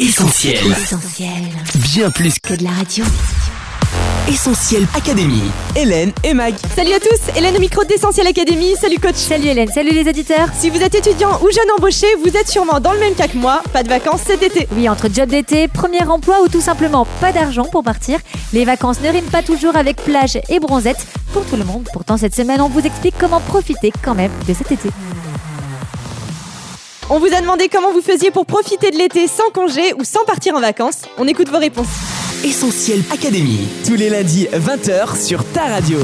Essentiel. Essentiel. Bien plus Que de la radio. Essentiel Académie. Hélène et Mag. Salut à tous, Hélène au micro d'Essentiel Academy. Salut coach. Salut Hélène, salut les auditeurs. Si vous êtes étudiant ou jeune embauché, vous êtes sûrement dans le même cas que moi. Pas de vacances cet été. Oui, entre job d'été, premier emploi ou tout simplement pas d'argent pour partir, les vacances ne riment pas toujours avec plage et bronzette pour tout le monde. Pourtant, cette semaine, on vous explique comment profiter quand même de cet été. On vous a demandé comment vous faisiez pour profiter de l'été sans congé ou sans partir en vacances. On écoute vos réponses. Essentiel Académie. Tous les lundis 20h sur ta radio.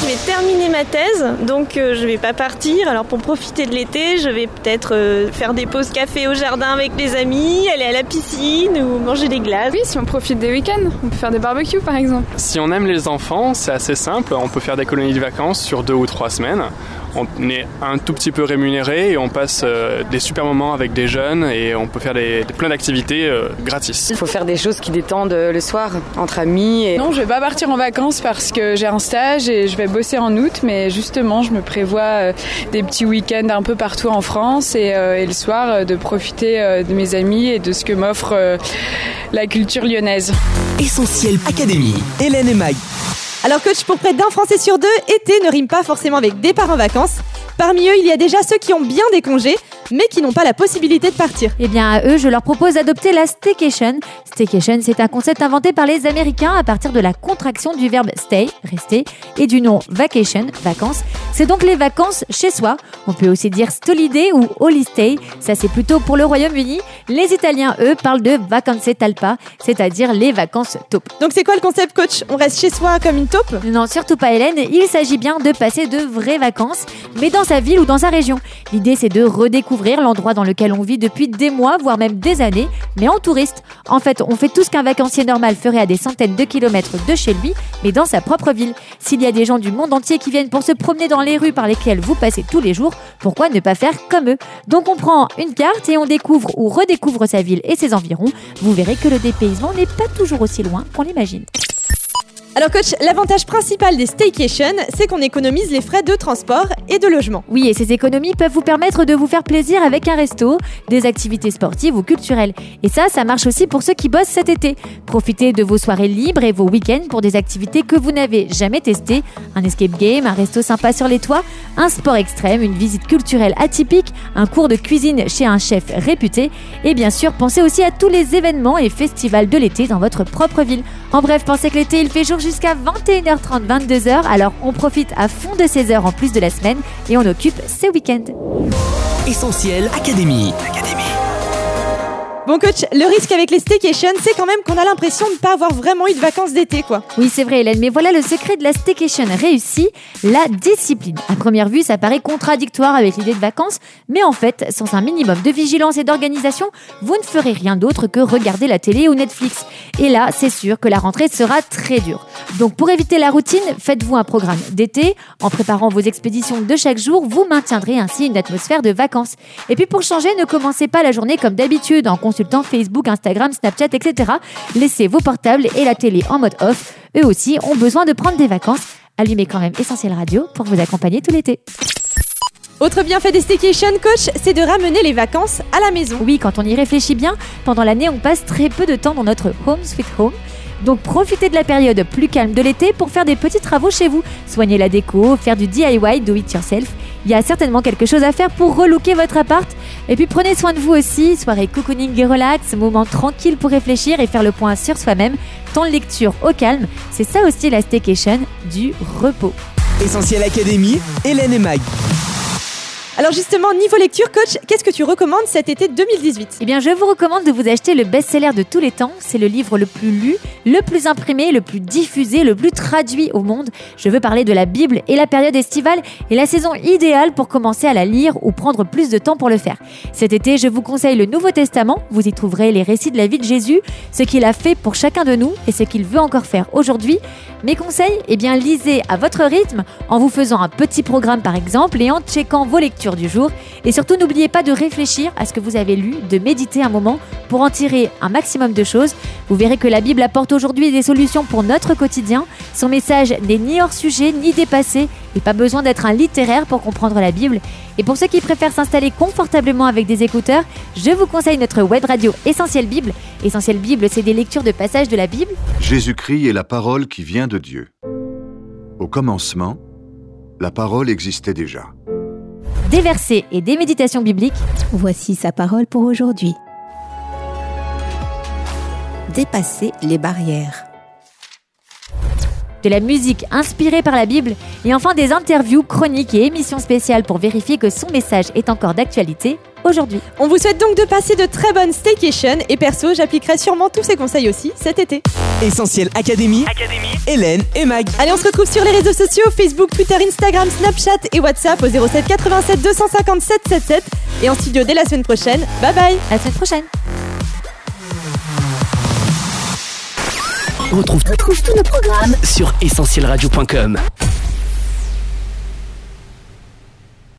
Je vais terminer ma thèse, donc euh, je vais pas partir. Alors pour profiter de l'été, je vais peut-être euh, faire des pauses café au jardin avec les amis, aller à la piscine ou manger des glaces. Oui, si on profite des week-ends, on peut faire des barbecues par exemple. Si on aime les enfants, c'est assez simple. On peut faire des colonies de vacances sur deux ou trois semaines. On est un tout petit peu rémunéré et on passe euh, des super moments avec des jeunes et on peut faire des, des- plein d'activités euh, gratis. Il faut faire des choses qui détendent euh, le soir entre amis. Et... Non, je vais pas partir en vacances parce que j'ai un stage et je vais bosser en août, mais justement, je me prévois euh, des petits week-ends un peu partout en France et, euh, et le soir euh, de profiter euh, de mes amis et de ce que m'offre euh, la culture lyonnaise. Essentiel Académie. Hélène et Mag. Alors coach, pour près d'un Français sur deux, été ne rime pas forcément avec départ en vacances. Parmi eux, il y a déjà ceux qui ont bien des congés, mais qui n'ont pas la possibilité de partir. Eh bien, à eux, je leur propose d'adopter la staycation. Staycation, c'est un concept inventé par les Américains à partir de la contraction du verbe stay, rester, et du nom vacation, vacances. C'est donc les vacances chez soi. On peut aussi dire stolidé ou holiday. Ça, c'est plutôt pour le Royaume-Uni. Les Italiens, eux, parlent de vacanze talpa, c'est-à-dire les vacances taupe. Donc c'est quoi le concept coach? On reste chez soi comme une taupe? Non, surtout pas Hélène, il s'agit bien de passer de vraies vacances, mais dans sa ville ou dans sa région. L'idée c'est de redécouvrir l'endroit dans lequel on vit depuis des mois, voire même des années, mais en touriste. En fait, on fait tout ce qu'un vacancier normal ferait à des centaines de kilomètres de chez lui, mais dans sa propre ville. S'il y a des gens du monde entier qui viennent pour se promener dans les rues par lesquelles vous passez tous les jours, pourquoi ne pas faire comme eux? Donc on prend une carte et on découvre ou redécouvre sa ville et ses environs. Vous verrez que le dépaysement n'est pas toujours aussi loin qu'on l'imagine. Alors coach, l'avantage principal des staycations, c'est qu'on économise les frais de transport et de logement. Oui, et ces économies peuvent vous permettre de vous faire plaisir avec un resto, des activités sportives ou culturelles. Et ça, ça marche aussi pour ceux qui bossent cet été. Profitez de vos soirées libres et vos week-ends pour des activités que vous n'avez jamais testées. Un escape game, un resto sympa sur les toits, un sport extrême, une visite culturelle atypique, un cours de cuisine chez un chef réputé. Et bien sûr, pensez aussi à tous les événements et festivals de l'été dans votre propre ville. En bref, pensez que l'été, il fait jour jusqu'à 21h30, 22h. Alors on profite à fond de ces heures en plus de la semaine et on occupe ces week-ends. Essentiel Académie. Bon coach, le risque avec les staycations, c'est quand même qu'on a l'impression de ne pas avoir vraiment eu de vacances d'été quoi. Oui, c'est vrai, Hélène, mais voilà le secret de la staycation réussie, la discipline. À première vue, ça paraît contradictoire avec l'idée de vacances, mais en fait, sans un minimum de vigilance et d'organisation, vous ne ferez rien d'autre que regarder la télé ou Netflix. Et là, c'est sûr que la rentrée sera très dure. Donc, pour éviter la routine, faites-vous un programme d'été. En préparant vos expéditions de chaque jour, vous maintiendrez ainsi une atmosphère de vacances. Et puis, pour changer, ne commencez pas la journée comme d'habitude en consultant Facebook, Instagram, Snapchat, etc. Laissez vos portables et la télé en mode off. Eux aussi ont besoin de prendre des vacances. Allumez quand même Essentiel Radio pour vous accompagner tout l'été. Autre bienfait des staycations coach, c'est de ramener les vacances à la maison. Oui, quand on y réfléchit bien, pendant l'année, on passe très peu de temps dans notre home sweet home. Donc profitez de la période plus calme de l'été pour faire des petits travaux chez vous. Soigner la déco, faire du DIY, do it yourself. Il y a certainement quelque chose à faire pour relooker votre appart. Et puis prenez soin de vous aussi, soirée cocooning et relax, moment tranquille pour réfléchir et faire le point sur soi-même. Temps de lecture au calme, c'est ça aussi la staycation, du repos. Essentiel Académie. Hélène et Mag. Alors justement, niveau lecture coach, qu'est-ce que tu recommandes cet été 2018 Eh bien, je vous recommande de vous acheter le best-seller de tous les temps. C'est le livre le plus lu, le plus imprimé, le plus diffusé, le plus traduit au monde. Je veux parler de la Bible et la période estivale est la saison idéale pour commencer à la lire ou prendre plus de temps pour le faire. Cet été, je vous conseille le Nouveau Testament. Vous y trouverez les récits de la vie de Jésus, ce qu'il a fait pour chacun de nous et ce qu'il veut encore faire aujourd'hui. Mes conseils Eh bien, lisez à votre rythme en vous faisant un petit programme par exemple et en checkant vos lectures du jour. Et surtout, n'oubliez pas de réfléchir à ce que vous avez lu, de méditer un moment pour en tirer un maximum de choses. Vous verrez que la Bible apporte aujourd'hui des solutions pour notre quotidien. Son message n'est ni hors sujet, ni dépassé. Et pas besoin d'être un littéraire pour comprendre la Bible. Et pour ceux qui préfèrent s'installer confortablement avec des écouteurs, je vous conseille notre web radio Essentiel Bible. Essentiel Bible, c'est des lectures de passages de la Bible. Jésus-Christ est la parole qui vient de Dieu. Au commencement, la parole existait déjà. Des versets et des méditations bibliques. Voici sa parole pour aujourd'hui. Dépasser les barrières. de la musique inspirée par la Bible et enfin des interviews, chroniques et émissions spéciales pour vérifier que son message est encore d'actualité aujourd'hui. On vous souhaite donc de passer de très bonnes staycations et perso, j'appliquerai sûrement tous ces conseils aussi cet été. Essentiel Académie, Hélène et Mag. Allez, on se retrouve sur les réseaux sociaux Facebook, Twitter, Instagram, Snapchat et WhatsApp au 07 87 250 777 et en studio dès la semaine prochaine. Bye bye. À la semaine prochaine. On retrouve, tous nos programmes sur essentielradio.com.